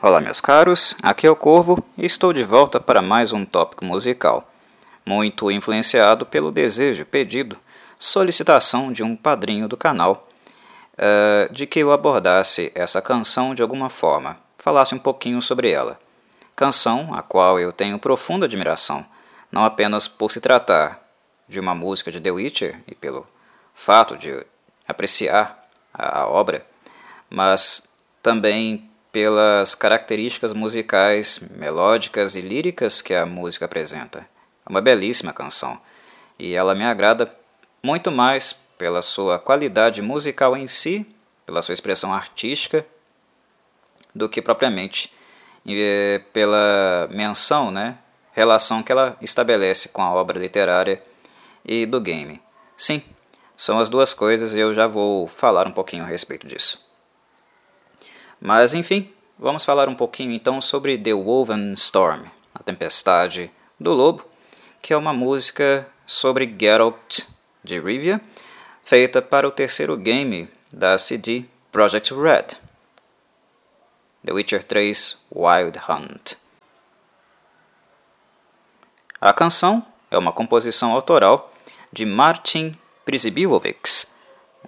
Olá, meus caros, aqui é o Corvo e estou de volta para mais um tópico musical, muito influenciado pelo desejo, pedido, solicitação de um padrinho do canal uh, de que eu abordasse essa canção de alguma forma, falasse um pouquinho sobre ela. Canção a qual eu tenho profunda admiração, não apenas por se tratar de uma música de The Witcher e pelo fato de apreciar a, a obra, mas também pelas características musicais, melódicas e líricas que a música apresenta. É uma belíssima canção e ela me agrada muito mais pela sua qualidade musical em si, pela sua expressão artística, do que propriamente eh, pela menção, né, relação que ela estabelece com a obra literária e do game. Sim, são as duas coisas e eu já vou falar um pouquinho a respeito disso. Mas enfim, vamos falar um pouquinho então sobre The Woven Storm, a Tempestade do Lobo, que é uma música sobre Geralt de Rivia, feita para o terceiro game da CD Project Red, The Witcher 3 Wild Hunt. A canção é uma composição autoral de Marcin Przybyłowicz,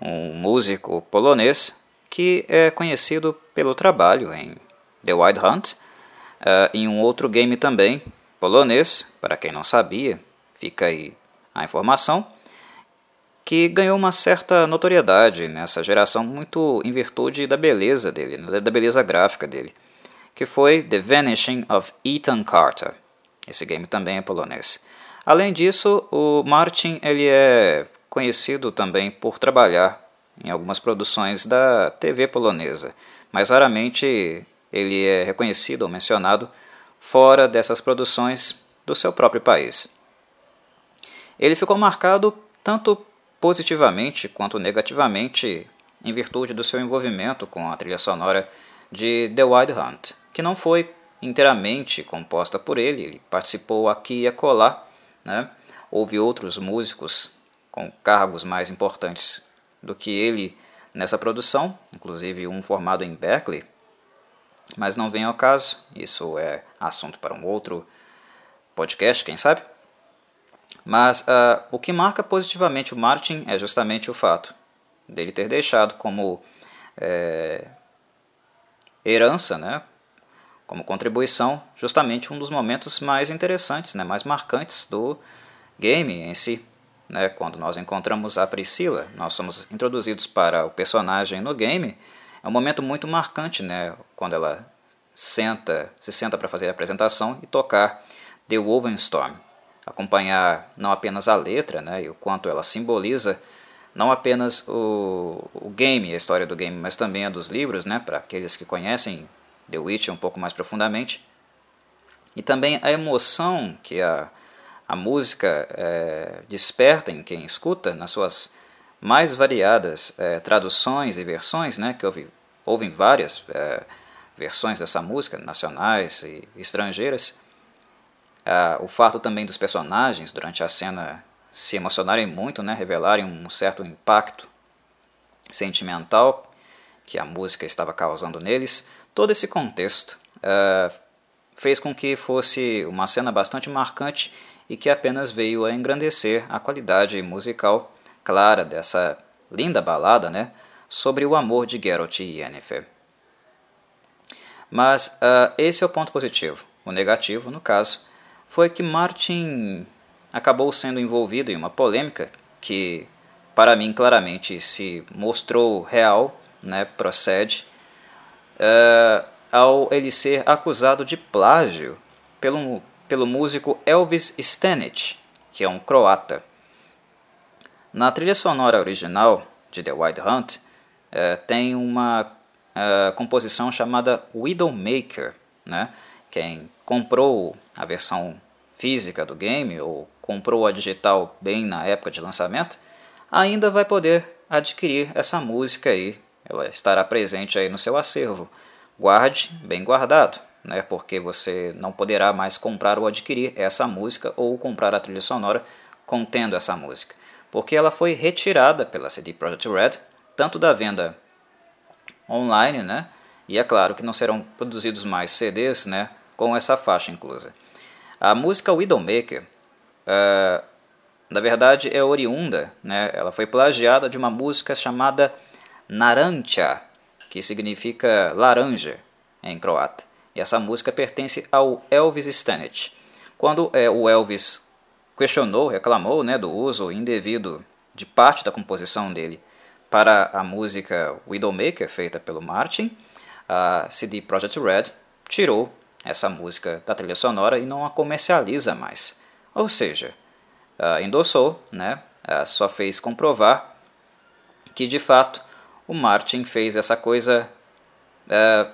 um músico polonês que é conhecido pelo trabalho em The Wild Hunt, uh, em um outro game também, polonês, para quem não sabia, fica aí a informação, que ganhou uma certa notoriedade nessa geração, muito em virtude da beleza dele, né, da beleza gráfica dele, que foi The Vanishing of Ethan Carter. Esse game também é polonês. Além disso, o Martin ele é conhecido também por trabalhar em algumas produções da TV polonesa, mas raramente ele é reconhecido ou mencionado fora dessas produções do seu próprio país. Ele ficou marcado tanto positivamente quanto negativamente em virtude do seu envolvimento com a trilha sonora de The Wild Hunt, que não foi inteiramente composta por ele, ele participou aqui e acolá, né? houve outros músicos com cargos mais importantes do que ele nessa produção, inclusive um formado em Berkeley, mas não vem ao caso, isso é assunto para um outro podcast, quem sabe? Mas uh, o que marca positivamente o Martin é justamente o fato dele ter deixado como é, herança, né, como contribuição, justamente um dos momentos mais interessantes, né, mais marcantes do game em si. Né, quando nós encontramos a Priscila, nós somos introduzidos para o personagem no game, é um momento muito marcante, né, quando ela senta, se senta para fazer a apresentação e tocar The Woven Storm, acompanhar não apenas a letra, né, e o quanto ela simboliza não apenas o, o game, a história do game, mas também a dos livros, né, para aqueles que conhecem The Witch um pouco mais profundamente, e também a emoção que a a música é, desperta em quem escuta, nas suas mais variadas é, traduções e versões, né, que houve, houve várias é, versões dessa música, nacionais e estrangeiras. Ah, o fato também dos personagens, durante a cena, se emocionarem muito, né, revelarem um certo impacto sentimental que a música estava causando neles, todo esse contexto ah, fez com que fosse uma cena bastante marcante e que apenas veio a engrandecer a qualidade musical clara dessa linda balada né, sobre o amor de Geralt e Yennefer. Mas uh, esse é o ponto positivo. O negativo, no caso, foi que Martin acabou sendo envolvido em uma polêmica que, para mim, claramente se mostrou real, né, procede, uh, ao ele ser acusado de plágio pelo pelo músico Elvis Stanic, que é um croata. Na trilha sonora original de The Wild Hunt, eh, tem uma eh, composição chamada Widowmaker. Né? Quem comprou a versão física do game ou comprou a digital bem na época de lançamento, ainda vai poder adquirir essa música aí. Ela estará presente aí no seu acervo. Guarde bem guardado né, porque você não poderá mais comprar ou adquirir essa música ou comprar a trilha sonora contendo essa música, porque ela foi retirada pela CD Projekt Red, tanto da venda online, né, E é claro que não serão produzidos mais CDs né, com essa faixa inclusa. A música Widowmaker, uh, na verdade, é oriunda, né, ela foi plagiada de uma música chamada Narancha, que significa laranja em croata. E essa música pertence ao Elvis Stanic. Quando é, o Elvis questionou, reclamou né, do uso indevido de parte da composição dele para a música Widowmaker, feita pelo Martin, a CD Projekt Red tirou essa música da trilha sonora e não a comercializa mais. Ou seja, endossou, né, só fez comprovar que de fato o Martin fez essa coisa é,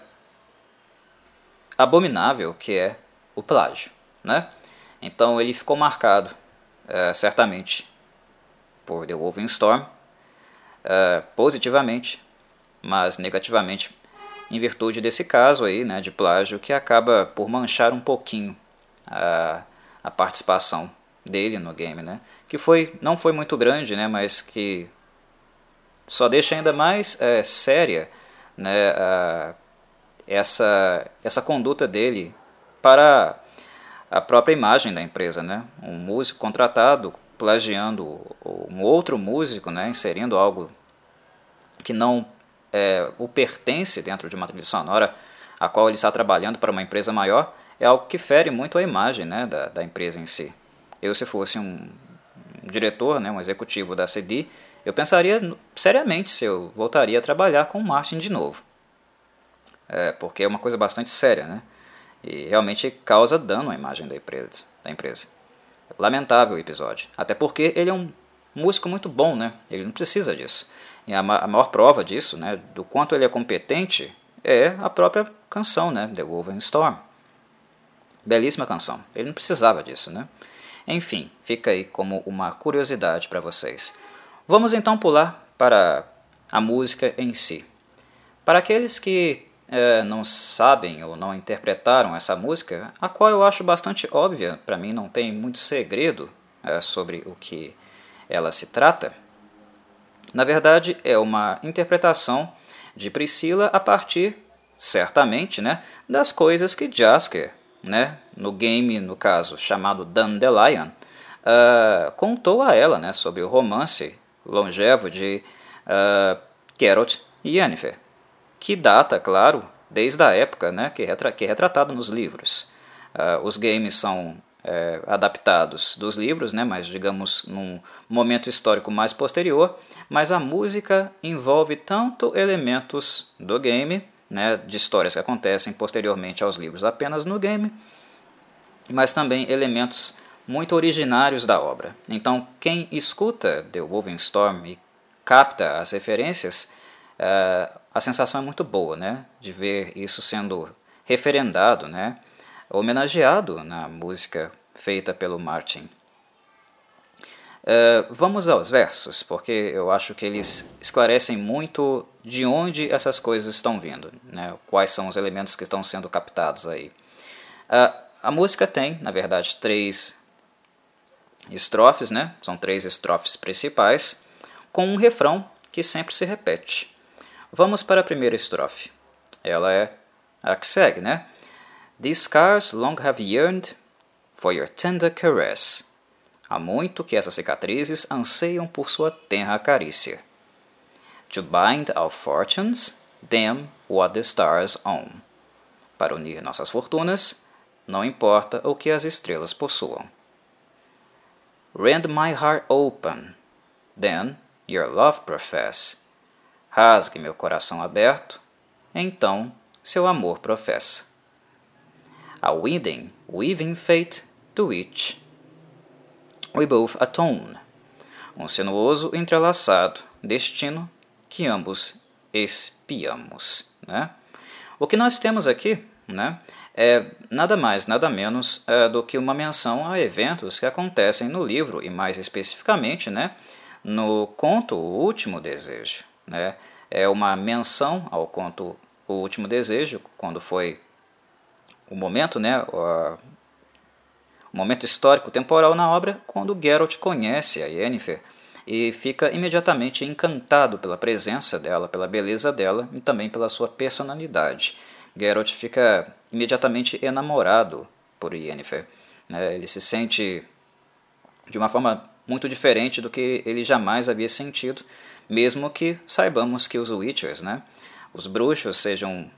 abominável que é o plágio. Né? Então ele ficou marcado, é, certamente, por The Wolven Storm, é, positivamente, mas negativamente em virtude desse caso aí, né, de plágio que acaba por manchar um pouquinho a, a participação dele no game, né, que foi não foi muito grande, né, mas que só deixa ainda mais é, séria né, a, essa essa conduta dele para a própria imagem da empresa, né, um músico contratado plagiando um outro músico, né, inserindo algo que não é, o pertence dentro de uma trilha sonora a qual ele está trabalhando para uma empresa maior, é algo que fere muito a imagem né, da, da empresa em si. Eu, se fosse um, diretor, né, um executivo da CD, eu pensaria seriamente se eu voltaria a trabalhar com o Martin de novo. É, porque é uma coisa bastante séria, né? E realmente causa dano à imagem da empresa. Da empresa. Lamentável o episódio. Até porque ele é um músico muito bom, né? Ele não precisa disso. E a, a maior prova disso, né, do quanto ele é competente, é a própria canção, né, The Wolven Storm. Belíssima canção. Ele não precisava disso, né? Enfim, fica aí como uma curiosidade para vocês. Vamos então pular para a música em si. Para aqueles que é, não sabem ou não interpretaram essa música, a qual eu acho bastante óbvia, para mim não tem muito segredo é, sobre o que ela se trata, na verdade, é uma interpretação de Priscila a partir, certamente, né, das coisas que Jasker, né, no game, no caso, chamado Dandelion, uh, contou a ela né, sobre o romance longevo de uh, Geralt e Yennefer, que data, claro, desde a época né, que, é, que é retratado nos livros. Uh, os games são é, adaptados dos livros, né, mas digamos num momento histórico mais posterior, mas a música envolve tanto elementos do game, né, de histórias que acontecem posteriormente aos livros apenas no game, mas também elementos muito originários da obra. Então, quem escuta The Wolfenstorm e capta as referências, é, a sensação é muito boa, né, de ver isso sendo referendado, né, homenageado na música feita pelo Martin. Uh, vamos aos versos, porque eu acho que eles esclarecem muito de onde essas coisas estão vindo, né? quais são os elementos que estão sendo captados aí. Uh, a música tem, na verdade, três estrofes, né? são três estrofes principais, com um refrão que sempre se repete. Vamos para a primeira estrofe. Ela é a que segue, né? These scars long have yearned for your tender caress. Há muito que essas cicatrizes anseiam por sua tenra carícia. To bind our fortunes, them what the stars own. Para unir nossas fortunas, não importa o que as estrelas possuam. Rend my heart open, then your love profess. Rasgue meu coração aberto, então seu amor professa a wedding, weaving fate to which we both atone. Um sinuoso entrelaçado destino que ambos espiamos. Né? O que nós temos aqui né, é nada mais, nada menos é, do que uma menção a eventos que acontecem no livro e mais especificamente né, no conto O Último Desejo. Né? É uma menção ao conto O Último Desejo, quando foi o momento, né, o, momento histórico temporal na obra, quando Geralt conhece a Yennefer e fica imediatamente encantado pela presença dela, pela beleza dela e também pela sua personalidade. Geralt fica imediatamente enamorado por Yennefer. Né? Ele se sente de uma forma muito diferente do que ele jamais havia sentido, mesmo que saibamos que os Witchers, né, os bruxos, sejam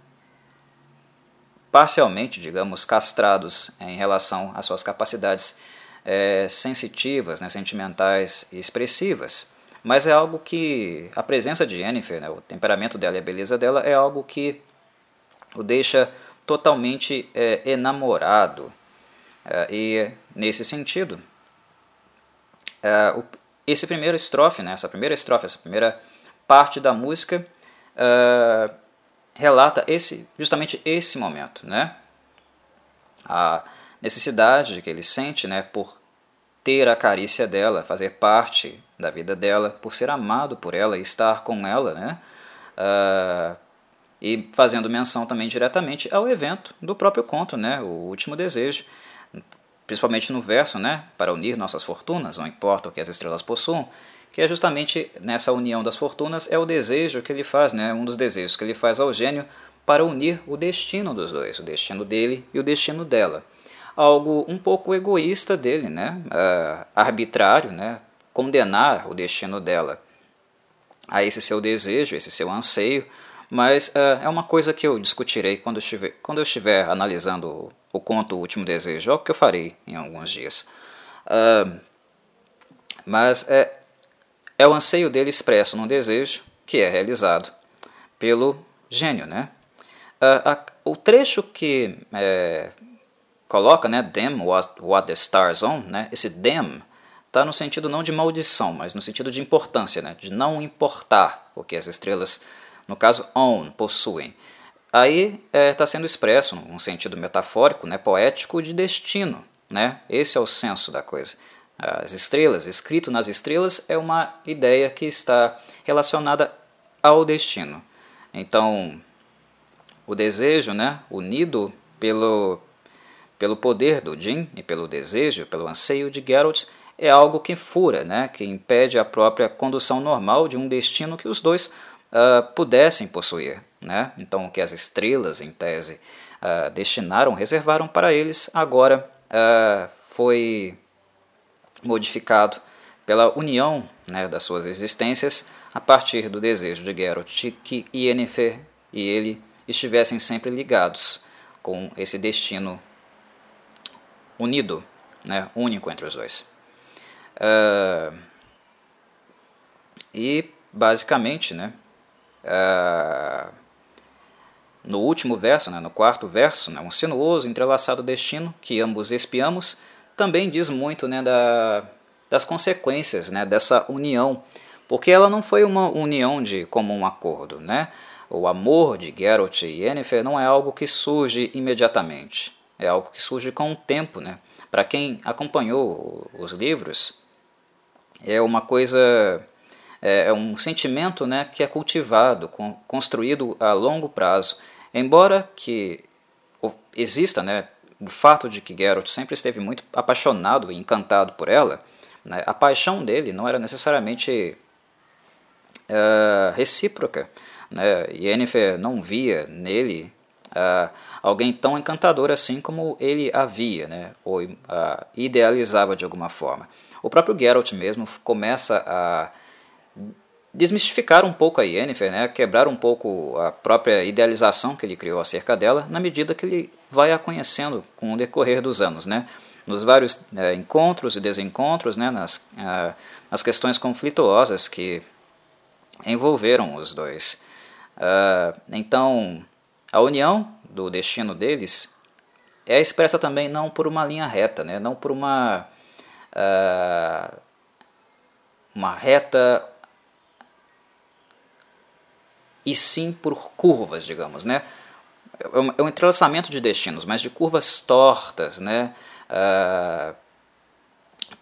parcialmente, digamos, castrados em relação às suas capacidades é, sensitivas, né, sentimentais e expressivas. Mas é algo que a presença de Yennefer, né, o temperamento dela e a beleza dela, é algo que o deixa totalmente é, enamorado. É, e nesse sentido, esse primeiro estrofe, né, essa primeira estrofe, essa primeira parte da música é, relata esse, justamente esse momento, né? A necessidade que ele sente, né, por ter a carícia dela, fazer parte da vida dela, por ser amado por ela e estar com ela, né? Uh, e fazendo menção também diretamente ao evento do próprio conto, né? O último desejo, principalmente no verso, né? Para unir nossas fortunas, não importa o que as estrelas possuam, que é justamente nessa união das fortunas é o desejo que ele faz, né? Um dos desejos que ele faz ao gênio para unir o destino dos dois, o destino dele e o destino dela algo um pouco egoísta dele, né? Uh, arbitrário, né? condenar o destino dela a esse seu desejo, esse seu anseio, mas uh, é uma coisa que eu discutirei quando eu estiver, quando eu estiver analisando o, o conto O Último Desejo, algo que eu farei em alguns dias. Uh, mas é, é o anseio dele expresso num desejo que é realizado pelo gênio. Né? Uh, a, o trecho que é, coloca, né, them what, what the stars on, né, esse them está no sentido não de maldição, mas no sentido de importância, né, de não importar o que as estrelas, no caso own, possuem. Aí está é, tá sendo expresso num sentido metafórico, né, poético, de destino. Né? Esse é o senso da coisa. As estrelas, escrito nas estrelas, é uma ideia que está relacionada ao destino. Então, o desejo, né, unido pelo, pelo poder do Jin e pelo desejo, pelo anseio de Geralt, é algo que fura, né, que impede a própria condução normal de um destino que os dois uh, pudessem possuir. Né? Então, o que as estrelas, em tese, uh, destinaram, reservaram para eles, agora uh, foi modificado pela união né, das suas existências a partir do desejo de Geralt que Yennefer e ele estivessem sempre ligados com esse destino unido, né, único entre os dois. Uh, e basicamente, né, uh, no último verso, né, no quarto verso, né, um sinuoso, entrelaçado destino que ambos espiamos, também diz muito né, da, das consequências né, dessa união, porque ela não foi uma união de comum acordo. Né? O amor de Geralt e Yennefer não é algo que surge imediatamente é algo que surge com o tempo. Né? Para quem acompanhou os livros, é uma coisa, é, é um sentimento né, que é cultivado, construído a longo prazo. Embora que exista né, o fato de que Geralt sempre esteve muito apaixonado e encantado por ela, né, a paixão dele não era necessariamente uh, recíproca. Né? Yennefer não via nele uh, alguém tão encantador assim como ele havia, né, ou uh, idealizava de alguma forma. O próprio Geralt mesmo começa a desmistificar um pouco a Yennefer, né, quebrar um pouco a própria idealização que ele criou acerca dela, na medida que ele vai a conhecendo com o decorrer dos anos, né, nos vários é, encontros e desencontros, né, nas, uh, nas questões conflituosas que envolveram os dois. Uh, então, a união do destino deles é expressa também não por uma linha reta, né? não por uma, uh, uma reta e sim por curvas, digamos, né? É um, é um entrelaçamento de destinos, mas de curvas tortas, né? Uh,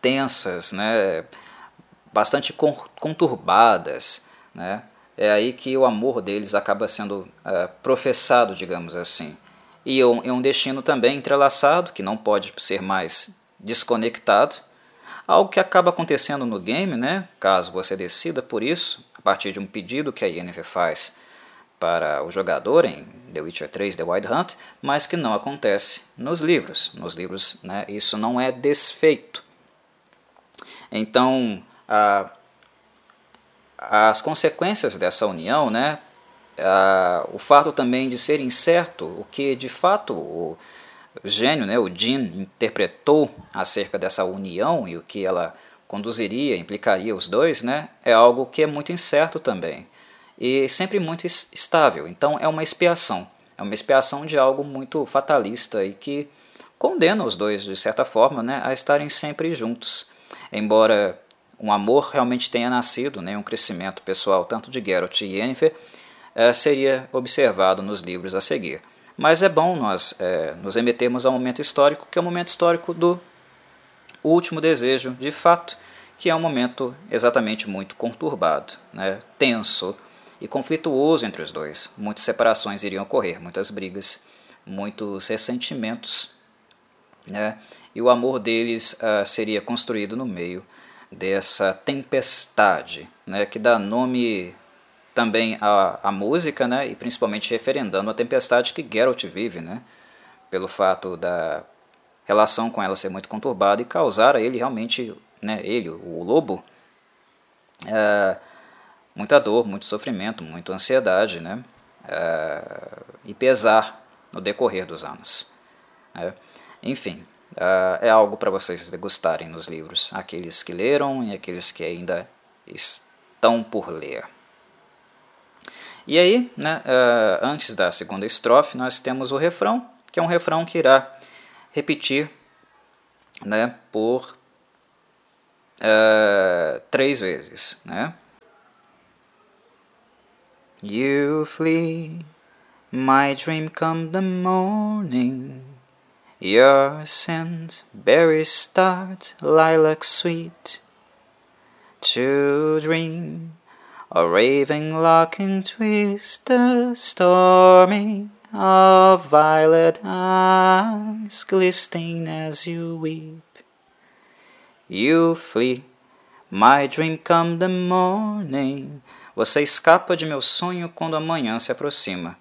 tensas, né? Bastante conturbadas, né? é aí que o amor deles acaba sendo uh, professado, digamos assim. E é um, é um destino também entrelaçado, que não pode ser mais desconectado, Algo que acaba acontecendo no game, né, caso você decida por isso, partir de um pedido que a Yennefer faz para o jogador em The Witcher 3 The Wild Hunt, mas que não acontece nos livros. Nos livros né, isso não é desfeito. Então, a, as consequências dessa união, né, a, o fato também de ser incerto, o que de fato o gênio, né, o Jean, interpretou acerca dessa união e o que ela conduziria, implicaria os dois, né, é algo que é muito incerto também e sempre muito estável. Então é uma expiação, é uma expiação de algo muito fatalista e que condena os dois de certa forma, né, a estarem sempre juntos. Embora um amor realmente tenha nascido, né, um crescimento pessoal tanto de Geralt e Yennefer, é, seria observado nos livros a seguir. Mas é bom nós é, nos remetermos ao momento histórico, que é o momento histórico do último desejo, de fato, que é um momento exatamente muito conturbado, né, tenso, e conflituoso entre os dois. Muitas separações iriam ocorrer, muitas brigas, muitos ressentimentos, né? e o amor deles uh, seria construído no meio dessa tempestade, né? que dá nome também à, à música, né? e principalmente referendando a tempestade que Geralt vive, né? pelo fato da relação com ela ser muito conturbada e causar a ele realmente, né? ele, o lobo, uh, muita dor, muito sofrimento, muita ansiedade, né? Uh, e pesar no decorrer dos anos. Né? Enfim, uh, é algo para vocês degustarem nos livros, aqueles que leram e aqueles que ainda estão por ler. E aí, né, uh, antes da segunda estrofe, nós temos o refrão, que é um refrão que irá repetir né, por eh, três vezes. Né? You flee, my dream come the morning. Your scent, berries start, lilac sweet. To dream, a raving locking twist, the stormy of violet eyes glistening as you weep. You flee, my dream come the morning. Você escapa de meu sonho quando a manhã se aproxima.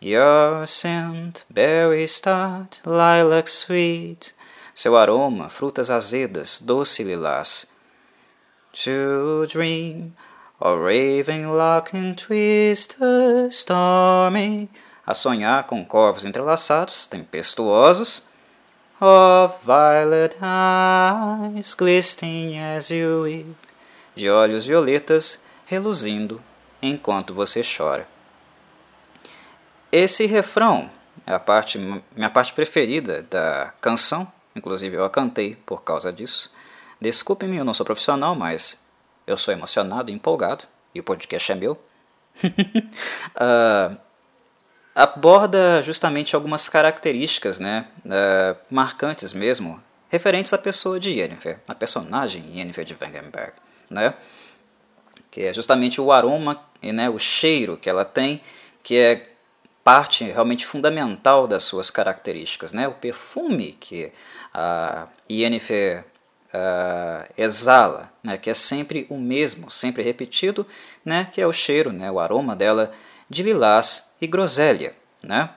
Your scent, berry start, lilac sweet. Seu aroma, frutas azedas, doce lilás. To dream, or raving locking twister, stormy. A sonhar com corvos entrelaçados, tempestuosos. Of violet eyes, glistening as you weep. De olhos violetas, reluzindo enquanto você chora. Esse refrão é a parte, minha parte preferida da canção, inclusive eu a cantei por causa disso. Desculpe-me, eu não sou profissional, mas eu sou emocionado e empolgado, e o podcast é meu. uh, aborda justamente algumas características né, uh, marcantes mesmo, referentes à pessoa de Yennefer, a personagem Yennefer de Wengenberg. Né? que é justamente o aroma e né, o cheiro que ela tem, que é parte realmente fundamental das suas características. Né? O perfume que a Yennefer uh, exala, né? que é sempre o mesmo, sempre repetido, né? que é o cheiro, né? o aroma dela de lilás e groselha. Né?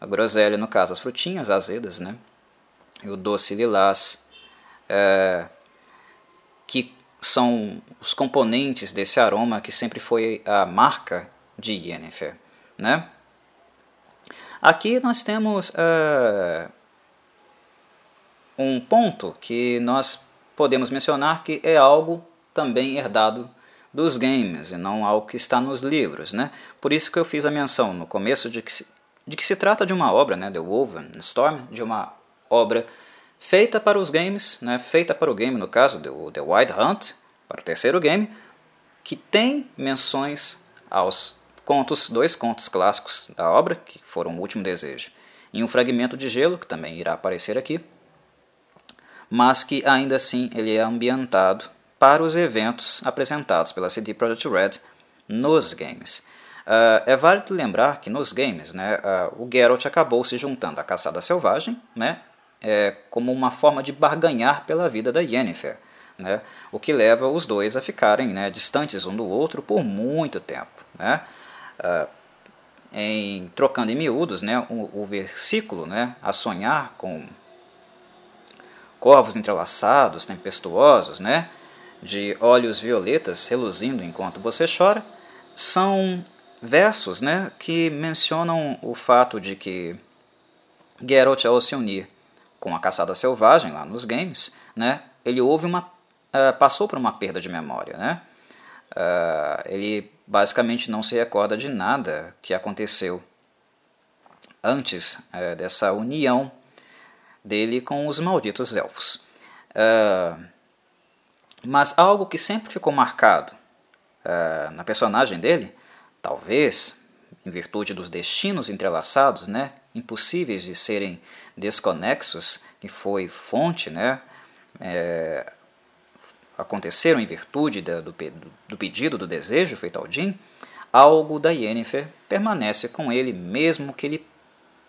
A groselha, no caso, as frutinhas azedas, né? e o doce lilás, uh, que são os componentes desse aroma que sempre foi a marca de Yennefer. Né? Aqui nós temos uh, um ponto que nós podemos mencionar que é algo também herdado dos games e não algo que está nos livros. Né? Por isso que eu fiz a menção no começo de que se, de que se trata de uma obra, né, The Woven Storm, de uma obra feita para os games, né, feita para o game, no caso, The, The Wild Hunt, para o terceiro game, que tem menções aos contos, dois contos clássicos da obra, que foram O Último Desejo, e um fragmento de gelo, que também irá aparecer aqui, mas que ainda assim ele é ambientado para os eventos apresentados pela CD Projekt Red nos games. Uh, é válido lembrar que nos games né, uh, o Geralt acabou se juntando à caçada selvagem né, é, como uma forma de barganhar pela vida da Yennefer. né? o que leva os dois a ficarem né, distantes um do outro por muito tempo. Né? Uh, em, trocando em miúdos, né, o, o, versículo né, a sonhar com corvos entrelaçados, tempestuosos, né, de olhos violetas reluzindo enquanto você chora, são versos né, que mencionam o fato de que Geralt, ao se unir com a caçada selvagem lá nos games, né, ele houve uma, uh, passou por uma perda de memória. Né? Uh, ele basicamente não se recorda de nada que aconteceu antes uh, dessa união dele com os malditos elfos. Mas algo que sempre ficou marcado na personagem dele, talvez em virtude dos destinos entrelaçados, né, impossíveis de serem desconexos, que foi fonte, né, é, aconteceram em virtude da, do, do, pedido, do desejo feito ao Jim, algo da Yennefer permanece com ele mesmo que ele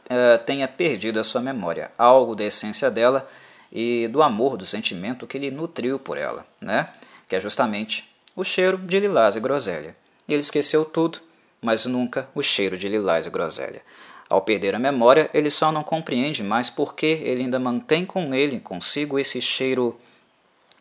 é, tenha perdido a sua memória, algo da essência dela e do amor, do sentimento que ele nutriu por ela, né, que é justamente o cheiro de lilás e groselha. Ele esqueceu tudo, mas nunca o cheiro de lilás e groselha. Ao perder a memória, ele só não compreende mais por que ele ainda mantém com ele, consigo, esse cheiro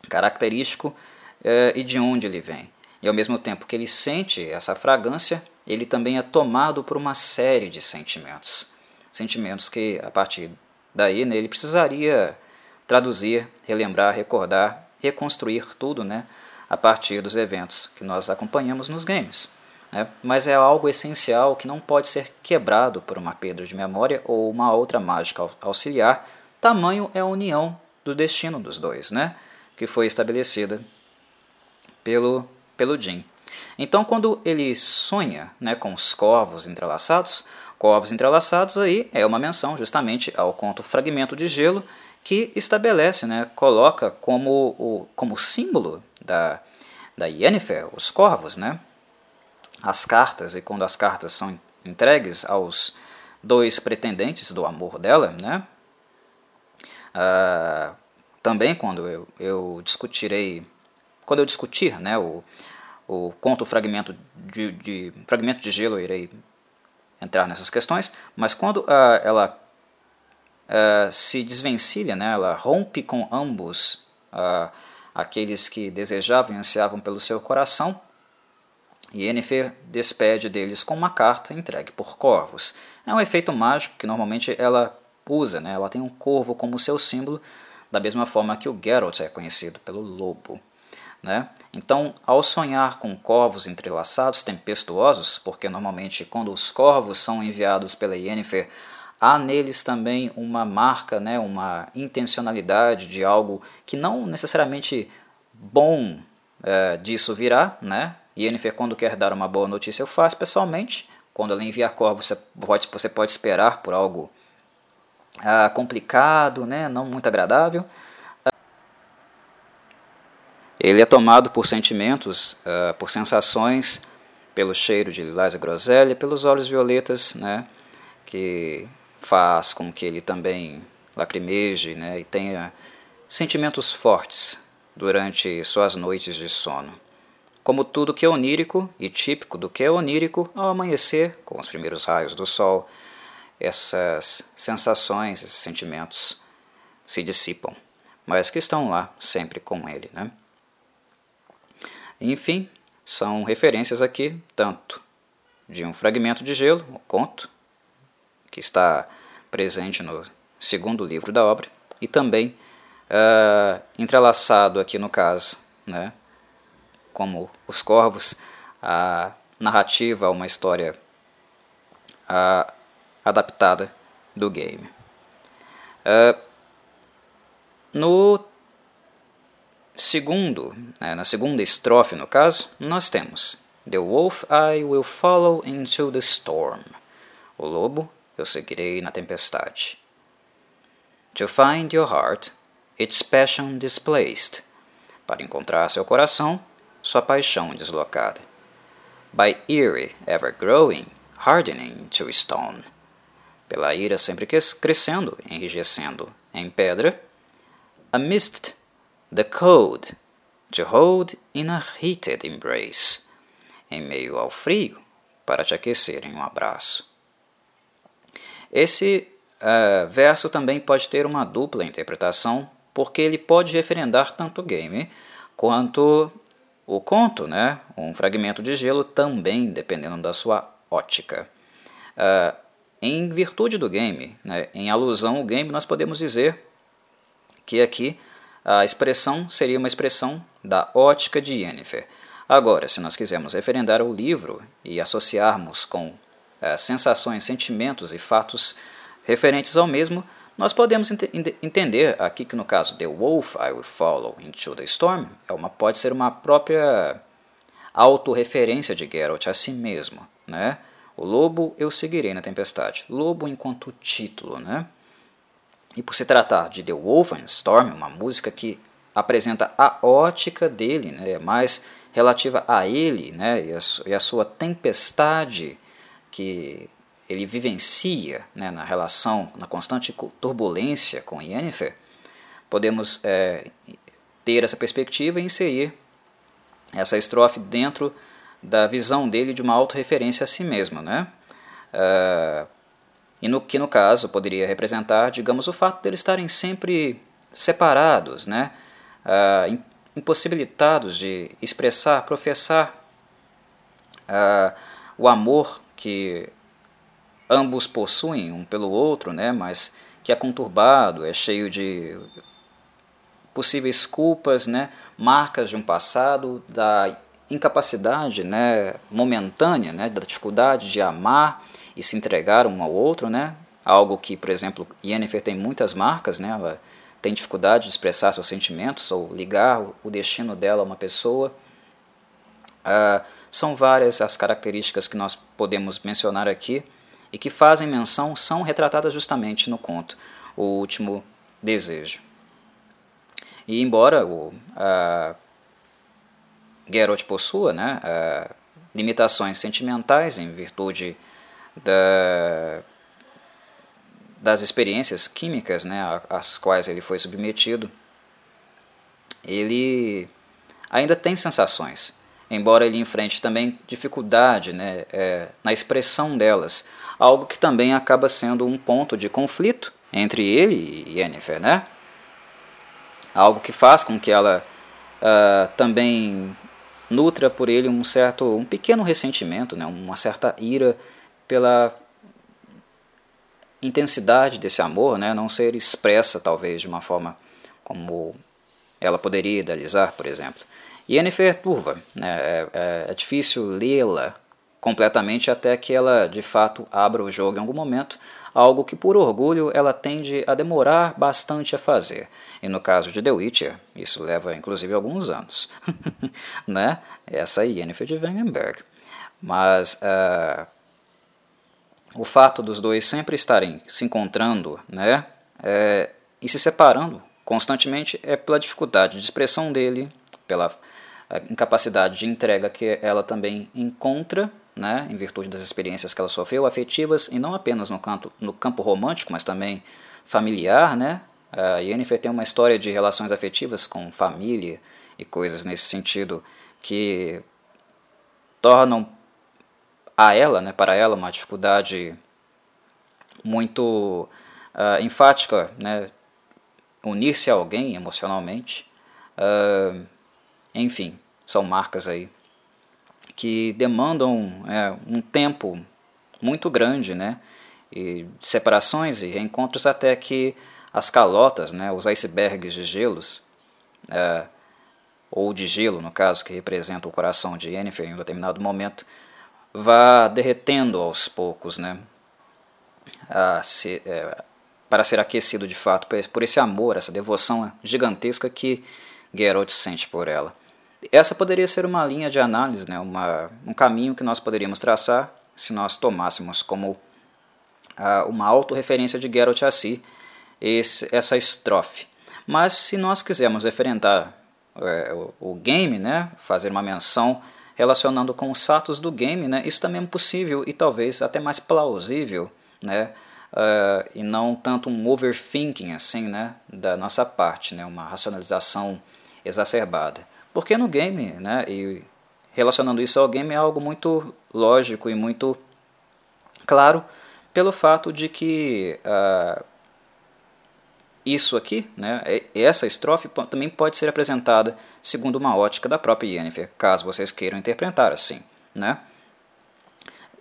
característico eh, e de onde ele vem. E ao mesmo tempo que ele sente essa fragrância, ele também é tomado por uma série de sentimentos. Sentimentos que, a partir daí, né, ele precisaria traduzir, relembrar, recordar, reconstruir tudo né, a partir dos eventos que nós acompanhamos nos games né? mas é algo essencial que não pode ser quebrado por uma perda de memória ou uma outra mágica auxiliar. Tamanho é a união do destino dos dois, né? que foi estabelecida pelo, pelo Jim. Então, quando ele sonha né, com os corvos entrelaçados, corvos entrelaçados aí é uma menção justamente ao conto Fragmento de Gelo, que estabelece, né, coloca como, o, como símbolo da, da Yennefer, os corvos, né, as cartas e quando as cartas são entregues aos dois pretendentes do amor dela, né? Uh, também quando eu, eu discutirei, quando eu discutir, né, o, o conto fragmento de, de fragmento de gelo, eu irei entrar nessas questões. Mas quando uh, ela uh, se desvencilha, né, ela rompe com ambos aqueles que desejavam e ansiavam pelo seu coração, Yennefer despede deles com uma carta entregue por corvos. É um efeito mágico que normalmente ela usa, né? ela tem um corvo como seu símbolo, da mesma forma que o Geralt é conhecido pelo lobo. Né? Então, ao sonhar com corvos entrelaçados tempestuosos, porque normalmente quando os corvos são enviados pela Yennefer, há neles também uma marca, né, uma intencionalidade de algo que não necessariamente bom é, disso virá, né? Yennefer, quando quer dar uma boa notícia, o faz pessoalmente. Quando ela envia corvos, você pode, você pode esperar por algo ah, complicado, né? não muito agradável. Ele é tomado por sentimentos, ah, por sensações, pelo cheiro de lilás e groselha, pelos olhos violetas, né? que faz com que ele também lacrimeje né? e tenha sentimentos fortes durante suas noites de sono. Como tudo que é onírico e típico do que é onírico, ao amanhecer, com os primeiros raios do sol, essas sensações, esses sentimentos se dissipam, mas que estão lá sempre com ele. Né? Enfim, são referências aqui tanto de um fragmento de gelo, o conto, que está presente no segundo livro da obra, e também uh, entrelaçado aqui no caso, né, como Os Corvos, a narrativa, uma história a, adaptada do game. Uh, no segundo, né, na segunda estrofe, no caso, nós temos The wolf I will follow into the storm. O lobo eu seguirei na tempestade. To find your heart, its passion displaced. Para encontrar seu coração, sua paixão deslocada. By eerie, ever growing, hardening to stone. Pela ira sempre crescendo, enrijecendo em pedra. Amidst the cold, to hold in a heated embrace, em meio ao frio, para te aquecer em um abraço. Esse uh, verso também pode ter uma dupla interpretação, porque ele pode referendar tanto o game quanto o conto, né? um fragmento de gelo também, dependendo da sua ótica. Uh, em virtude do game, né? em alusão ao game, nós podemos dizer que aqui a expressão seria uma expressão da ótica de Yennefer. Agora, se nós quisermos referendar o livro e associarmos com sensações, sentimentos e fatos referentes ao mesmo, nós podemos ent entender aqui que no caso The Wolf I Will Follow Into the Storm é uma, pode ser uma própria autorreferência de Geralt a si mesmo. Né? O lobo eu seguirei na tempestade. Lobo enquanto título. Né? E por se tratar de The Wolf and Storm, uma música que apresenta a ótica dele, né? É mais relativa a ele né? e, a, e a sua tempestade que ele vivencia né, na relação, na constante turbulência com Yennefer, podemos é, ter essa perspectiva e inserir essa estrofe dentro da visão dele de uma autorreferência a si mesmo. Né? Uh, e no que no caso poderia representar, digamos, o fato de eles estarem sempre separados, né? Uh, impossibilitados de expressar, professar uh, o amor que ambos possuem um pelo outro, né, mas que é conturbado, é cheio de possíveis culpas, né, marcas de um passado, da incapacidade né, momentânea, né, da dificuldade de amar e se entregar um ao outro, né, algo que, por exemplo, Yennefer tem muitas marcas, né, ela tem dificuldade de expressar seus sentimentos ou ligar o destino dela a uma pessoa. Uh, são várias as características que nós podemos mencionar aqui e que fazem menção são retratadas justamente no conto O Último Desejo. E embora o uh, Geralt possua né, limitações sentimentais em virtude da, das experiências químicas né, às quais ele foi submetido, ele ainda tem sensações, embora ele enfrente também dificuldade né, é, na expressão delas, algo que também acaba sendo um ponto de conflito entre ele e Yennefer, né? Algo que faz com que ela uh, também nutra por ele um certo, um pequeno ressentimento, né? uma certa ira pela intensidade desse amor, né? não ser expressa talvez de uma forma como ela poderia idealizar, por exemplo. Yennefer é turva, né? é, é, é difícil lê-la completamente até que ela de fato abra o jogo em algum momento, algo que por orgulho ela tende a demorar bastante a fazer. E no caso de The Witcher, isso leva inclusive alguns anos. né? Essa é Yennefer de Wengenberg. Mas uh, o fato dos dois sempre estarem se encontrando né, é, e se separando constantemente é pela dificuldade de expressão dele, pela incapacidade de entrega que ela também encontra né, em virtude das experiências que ela sofreu, afetivas, e não apenas no, canto, no campo romântico, mas também familiar. Né? A Yennefer tem uma história de relações afetivas com família e coisas nesse sentido que tornam a ela, né, para ela, uma dificuldade muito uh, enfática, né, unir-se a alguém emocionalmente. Uh, enfim, são marcas aí que demandam é, um tempo muito grande, né? E separações e reencontros até que as calotas, né, os icebergs de gelos, é, ou de gelo no caso, que representa o coração de Yennefer em um determinado momento, vá derretendo aos poucos, né? Se, é, para ser aquecido de fato por esse amor, essa devoção gigantesca que Geralt sente por ela. Essa poderia ser uma linha de análise, né, uma, um caminho que nós poderíamos traçar se nós tomássemos como uh, uma autorreferência de Geralt a si esse, essa estrofe. Mas se nós quisermos referentar é, o, o, game, né, fazer uma menção relacionando com os fatos do game, né, isso também é possível e talvez até mais plausível, né, uh, e não tanto um overthinking assim, né, da nossa parte, né, uma racionalização exacerbada. Porque no game, né, e relacionando isso ao game é algo muito lógico e muito claro pelo fato de que uh, isso aqui, né, essa estrofe também pode ser apresentada segundo uma ótica da própria Yennefer, caso vocês queiram interpretar assim. Né?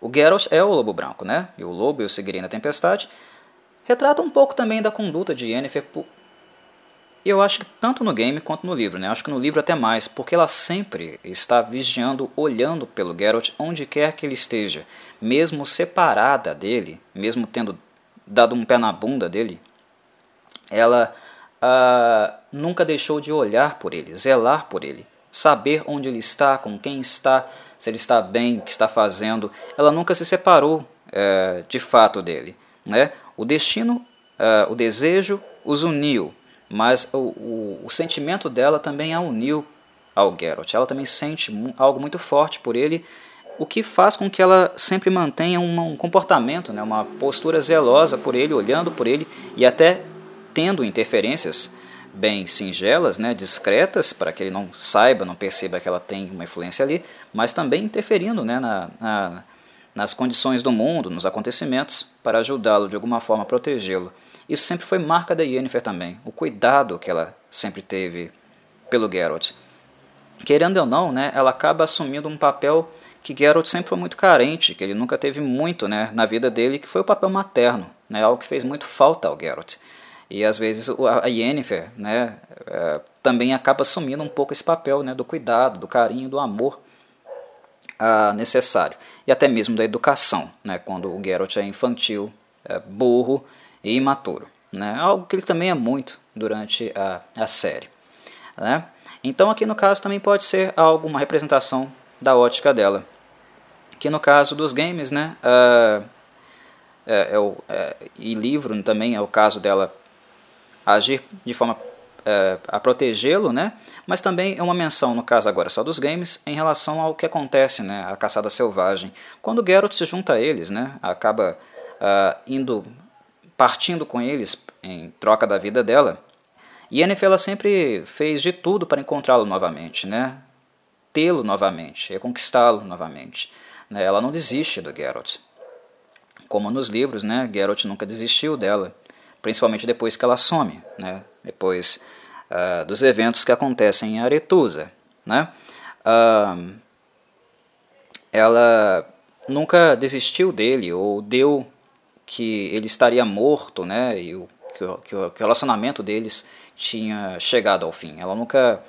O Geralt é o lobo branco, né? e o lobo e o Sigurinn da Tempestade retrata um pouco também da conduta de Yennefer e eu acho que tanto no game quanto no livro, né? Acho que no livro até mais, porque ela sempre está vigiando, olhando pelo Geralt onde quer que ele esteja, mesmo separada dele, mesmo tendo dado um pé na bunda dele, ela ah, nunca deixou de olhar por ele, zelar por ele, saber onde ele está, com quem está, se ele está bem, o que está fazendo. Ela nunca se separou é, de fato dele. Né? O destino, é, o desejo os uniu mas o, o, o sentimento dela também a uniu ao Geralt. Ela também sente algo muito forte por ele, o que faz com que ela sempre mantenha um, um comportamento, né, uma postura zelosa por ele, olhando por ele e até tendo interferências bem singelas, né, discretas, para que ele não saiba, não perceba que ela tem uma influência ali, mas também interferindo né, na, na, nas condições do mundo, nos acontecimentos, para ajudá-lo de alguma forma a protegê-lo. Isso sempre foi marca da Yennefer também, o cuidado que ela sempre teve pelo Geralt. Querendo ou não, né, ela acaba assumindo um papel que Geralt sempre foi muito carente, que ele nunca teve muito né, na vida dele, que foi o papel materno, né, algo que fez muito falta ao Geralt. E às vezes a Yennefer né, é, também acaba assumindo um pouco esse papel né, do cuidado, do carinho, do amor ah, necessário. E até mesmo da educação, né, quando o Geralt é infantil, é burro e imaturo. Né? Algo que ele também é muito durante a, a série. Né? Então aqui no caso também pode ser algo, uma representação da ótica dela. Que no caso dos games, né, uh, é, é o, é, e livro também é o caso dela agir de forma é, a protegê-lo, né? mas também é uma menção, no caso agora só dos games, em relação ao que acontece, né? a caçada selvagem. Quando Geralt se junta a eles, né? acaba uh, indo partindo com eles em troca da vida dela. Yennefer ela sempre fez de tudo para encontrá-lo novamente, né? tê-lo novamente, reconquistá-lo novamente. Né? Ela não desiste do Geralt. Como nos livros, né? Geralt nunca desistiu dela, principalmente depois que ela some, né? depois uh, dos eventos que acontecem em Aretusa. Né? Uh, ela nunca desistiu dele ou deu que ele estaria morto, né, e o, que, o, que o relacionamento deles tinha chegado ao fim. Ela nunca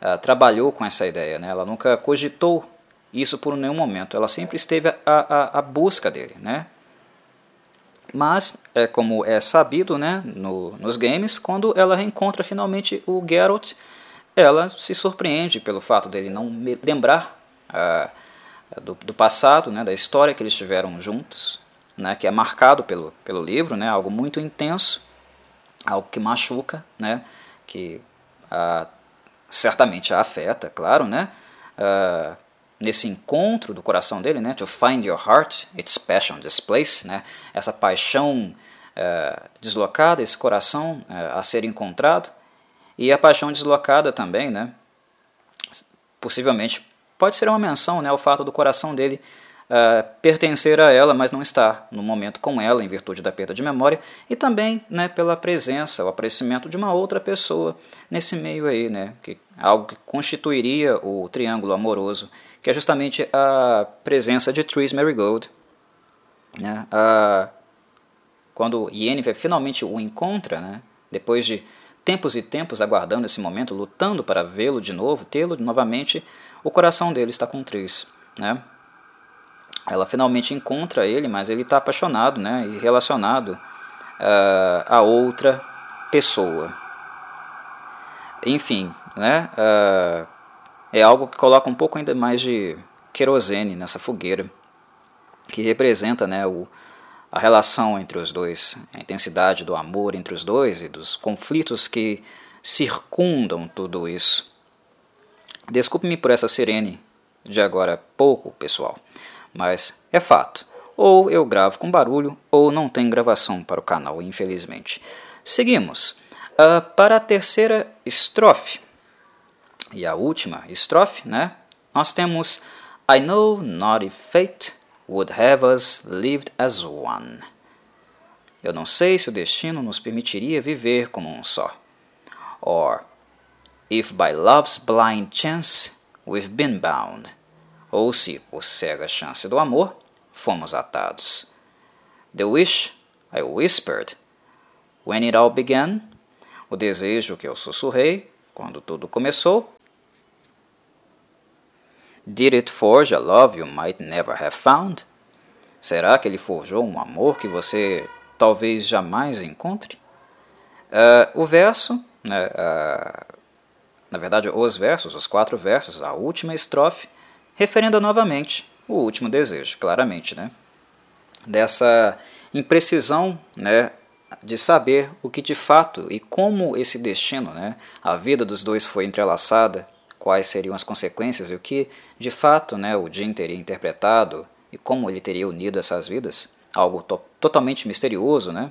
uh, trabalhou com essa ideia, né, ela nunca cogitou isso por nenhum momento. Ela sempre esteve à a, a, a, busca dele, né. Mas, é como é sabido né, no, nos games, quando ela reencontra finalmente o Geralt, ela se surpreende pelo fato dele não lembrar uh, do, do passado, né, da história que eles tiveram juntos, né, que é marcado pelo, pelo livro, né, algo muito intenso, algo que machuca, né, que ah, certamente a afeta, claro, né, ah, nesse encontro do coração dele, né, to find your heart, its passion, this place, né, essa paixão ah, deslocada, esse coração ah, a ser encontrado, e a paixão deslocada também, né, possivelmente pode ser uma menção, né, ao fato do coração dele uh, pertencer a ela, mas não estar no momento com ela, em virtude da perda de memória, e também né, pela presença, o aparecimento de uma outra pessoa nesse meio aí, né, que, algo que constituiria o triângulo amoroso, que é justamente a presença de Tris Marigold. Né, uh, quando Yennefer finalmente o encontra, né, depois de tempos e tempos aguardando esse momento, lutando para vê-lo de novo, tê-lo novamente, o coração dele está com Tris. Né? Ela finalmente encontra ele, mas ele está apaixonado né, e relacionado uh, a outra pessoa. Enfim, né, uh, é algo que coloca um pouco ainda mais de querosene nessa fogueira, que representa né, o, a relação entre os dois, a intensidade do amor entre os dois e dos conflitos que circundam tudo isso. Desculpe-me por essa sirene de agora pouco, pessoal mas é fato. Ou eu gravo com barulho, ou não tem gravação para o canal, infelizmente. Seguimos. Uh, para a terceira estrofe, E a última estrofe, né? Nós temos I know not if fate would have us lived as one. Eu não sei se o destino nos permitiria viver como um só. Or, if by love's blind chance we've been bound. Ou se, por cega chance do amor, fomos atados. The wish I whispered when it all began. O desejo que eu sussurrei quando tudo começou. Did it forge a love you might never have found? Será que ele forjou um amor que você talvez jamais encontre? Uh, o verso, né, uh, na verdade, os versos, os quatro versos, a última estrofe, referenda novamente o último desejo, claramente, né? Dessa imprecisão, né, de saber o que de fato e como esse destino, né, a vida dos dois foi entrelaçada, quais seriam as consequências e o que de fato, né, o Jim teria interpretado e como ele teria unido essas vidas, algo to totalmente misterioso, né?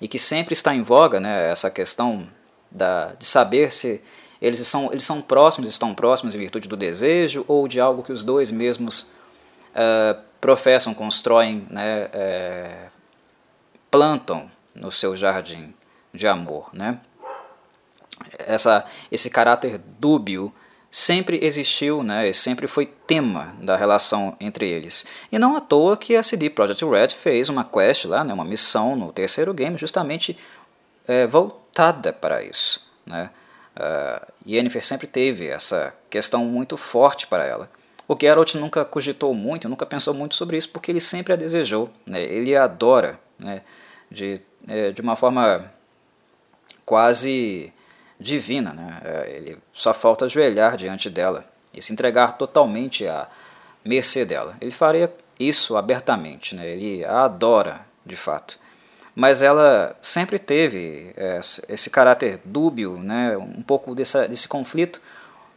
E que sempre está em voga, né, essa questão da, de saber se eles são, eles são próximos, estão próximos em virtude do desejo ou de algo que os dois mesmos uh, professam, constroem, né, uh, plantam no seu jardim de amor. Né? Essa, esse caráter dúbio sempre existiu, né, sempre foi tema da relação entre eles. E não à toa que a CD Projekt Red fez uma quest lá, né, uma missão no terceiro game, justamente é, voltada para isso. Né? Uh, Yennefer sempre teve essa questão muito forte para ela. O Geralt nunca cogitou muito, nunca pensou muito sobre isso, porque ele sempre a desejou. Né? Ele a adora né? de, é, de uma forma quase divina. Né? É, ele só falta ajoelhar diante dela e se entregar totalmente à mercê dela. Ele faria isso abertamente, né? ele a adora de fato mas ela sempre teve esse caráter dúbio, né, um pouco dessa, desse conflito,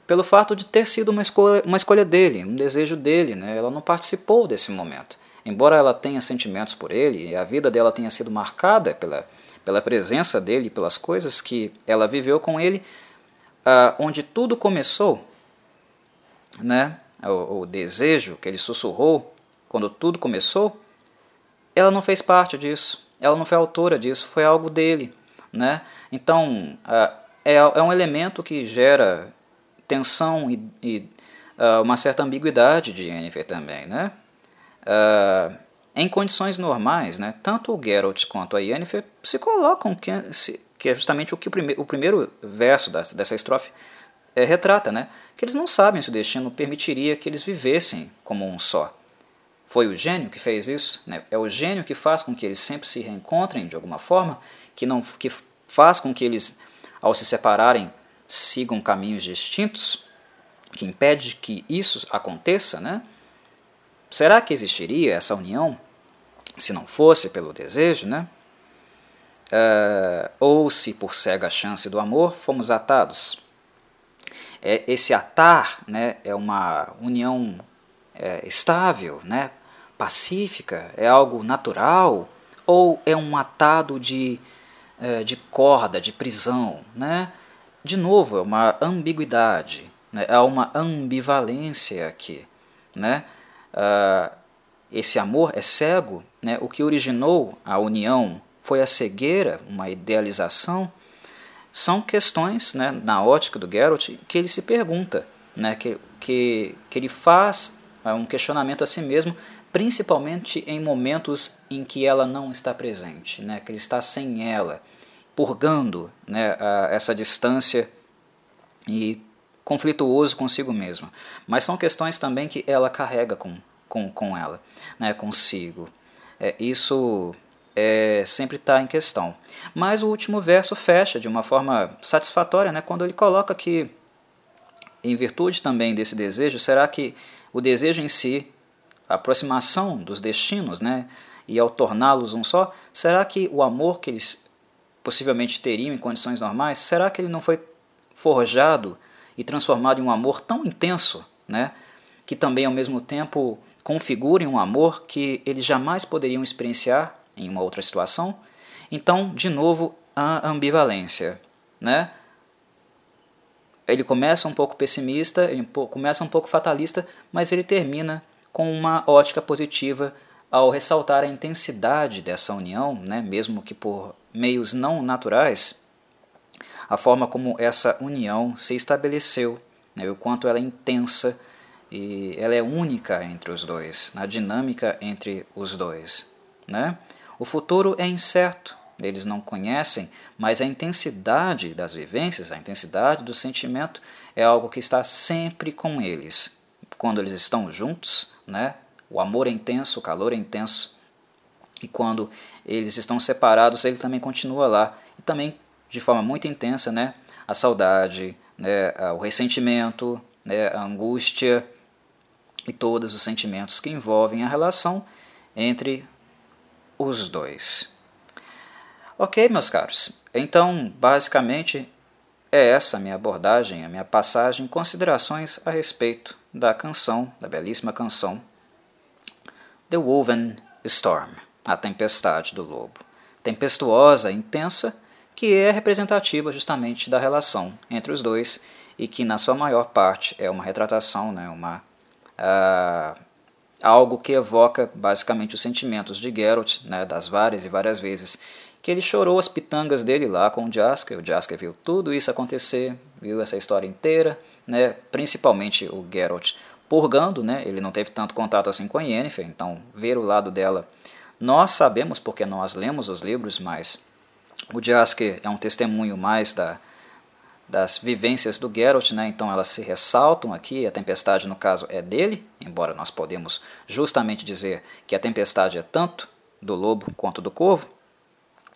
pelo fato de ter sido uma escolha, uma escolha dele, um desejo dele. Né, ela não participou desse momento. Embora ela tenha sentimentos por ele, e a vida dela tenha sido marcada pela, pela presença dele, pelas coisas que ela viveu com ele, uh, onde tudo começou, né, o, o desejo que ele sussurrou, quando tudo começou, ela não fez parte disso ela não foi autora disso, foi algo dele. Né? Então, é, é um elemento que gera tensão e, e uma certa ambiguidade de Yennefer também. Né? Em condições normais, né, tanto o Geralt quanto a Yennefer se colocam, que, que é justamente o que o, prime, o primeiro verso dessa, dessa estrofe é, retrata, né, que eles não sabem se o destino permitiria que eles vivessem como um só. Foi o gênio que fez isso? Né? É o gênio que faz com que eles sempre se reencontrem de alguma forma, que não que faz com que eles, ao se separarem, sigam caminhos distintos, que impede que isso aconteça, né? Será que existiria essa união se não fosse pelo desejo, né? Uh, ou se por cega chance do amor fomos atados. É, esse atar né, é uma união é, estável, né, pacífica? É algo natural? Ou é um atado de, é, de corda, de prisão? Né? De novo, é uma ambiguidade, né? é uma ambivalência aqui. Né? Uh, esse amor é cego, né? o que originou a união foi a cegueira, uma idealização, são questões né, na ótica do Geralt que ele se pergunta, né, que, que, que ele faz é, um questionamento a si mesmo principalmente em momentos em que ela não está presente, né, que ele está sem ela, purgando né, a, essa distância e conflituoso consigo mesma. Mas são questões também que ela carrega com, com, com ela, né, consigo. É, isso é, sempre está em questão. Mas o último verso fecha de uma forma satisfatória, né, quando ele coloca que, em virtude também desse desejo, será que o desejo em si aproximação dos destinos, né? E ao torná-los um só, será que o amor que eles possivelmente teriam em condições normais, será que ele não foi forjado e transformado em um amor tão intenso, né? Que também ao mesmo tempo configure um amor que eles jamais poderiam experienciar em uma outra situação? Então, de novo, a ambivalência, né? ele começa um pouco pessimista, ele começa um pouco fatalista, mas ele termina com uma ótica positiva ao ressaltar a intensidade dessa união, né, mesmo que por meios não naturais, a forma como essa união se estabeleceu, né, o quanto ela é intensa e ela é única entre os dois, na dinâmica entre os dois. Né? O futuro é incerto, eles não conhecem, mas a intensidade das vivências, a intensidade do sentimento é algo que está sempre com eles. Quando eles estão juntos, né? o amor é intenso, o calor é intenso, e quando eles estão separados, ele também continua lá, e também de forma muito intensa, né? a saudade, né? o ressentimento, né? a angústia e todos os sentimentos que envolvem a relação entre os dois. Ok, meus caros, então basicamente é essa a minha abordagem, a minha passagem, considerações a respeito da canção, da belíssima canção The Woven Storm, a tempestade do lobo. Tempestuosa, intensa, que é representativa justamente da relação entre os dois e que na sua maior parte é uma retratação, né, uma uh, algo que evoca basicamente os sentimentos de Geralt, né, das várias e várias vezes que ele chorou as pitangas dele lá com o Jasker. O Jasker viu tudo isso acontecer, viu essa história inteira, né? principalmente o Geralt purgando, né? ele não teve tanto contato assim com a Yennefer, então ver o lado dela nós sabemos porque nós lemos os livros, mas o Jasker é um testemunho mais da, das vivências do Geralt, né? então elas se ressaltam aqui, a tempestade no caso é dele, embora nós podemos justamente dizer que a tempestade é tanto do lobo quanto do corvo,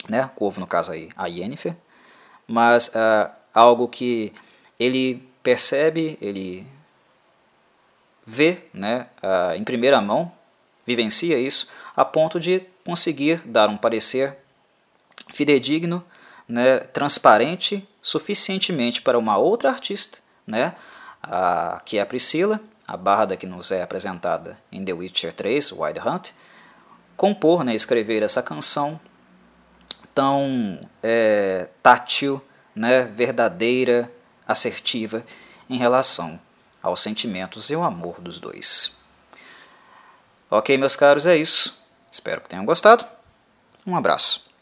né? Corvo no caso aí, a Yennefer, mas uh, algo que ele percebe, ele vê, né? Uh, em primeira mão, vivencia isso a ponto de conseguir dar um parecer fidedigno, né? Transparente, suficientemente para uma outra artista, né? Uh, que é a Priscila, a barda que nos é apresentada em The Witcher 3, Wild Hunt, compor, né, escrever essa canção tão é, tátil, né, verdadeira, assertiva em relação aos sentimentos e ao amor dos dois. Ok, meus caros, é isso. Espero que tenham gostado. Um abraço.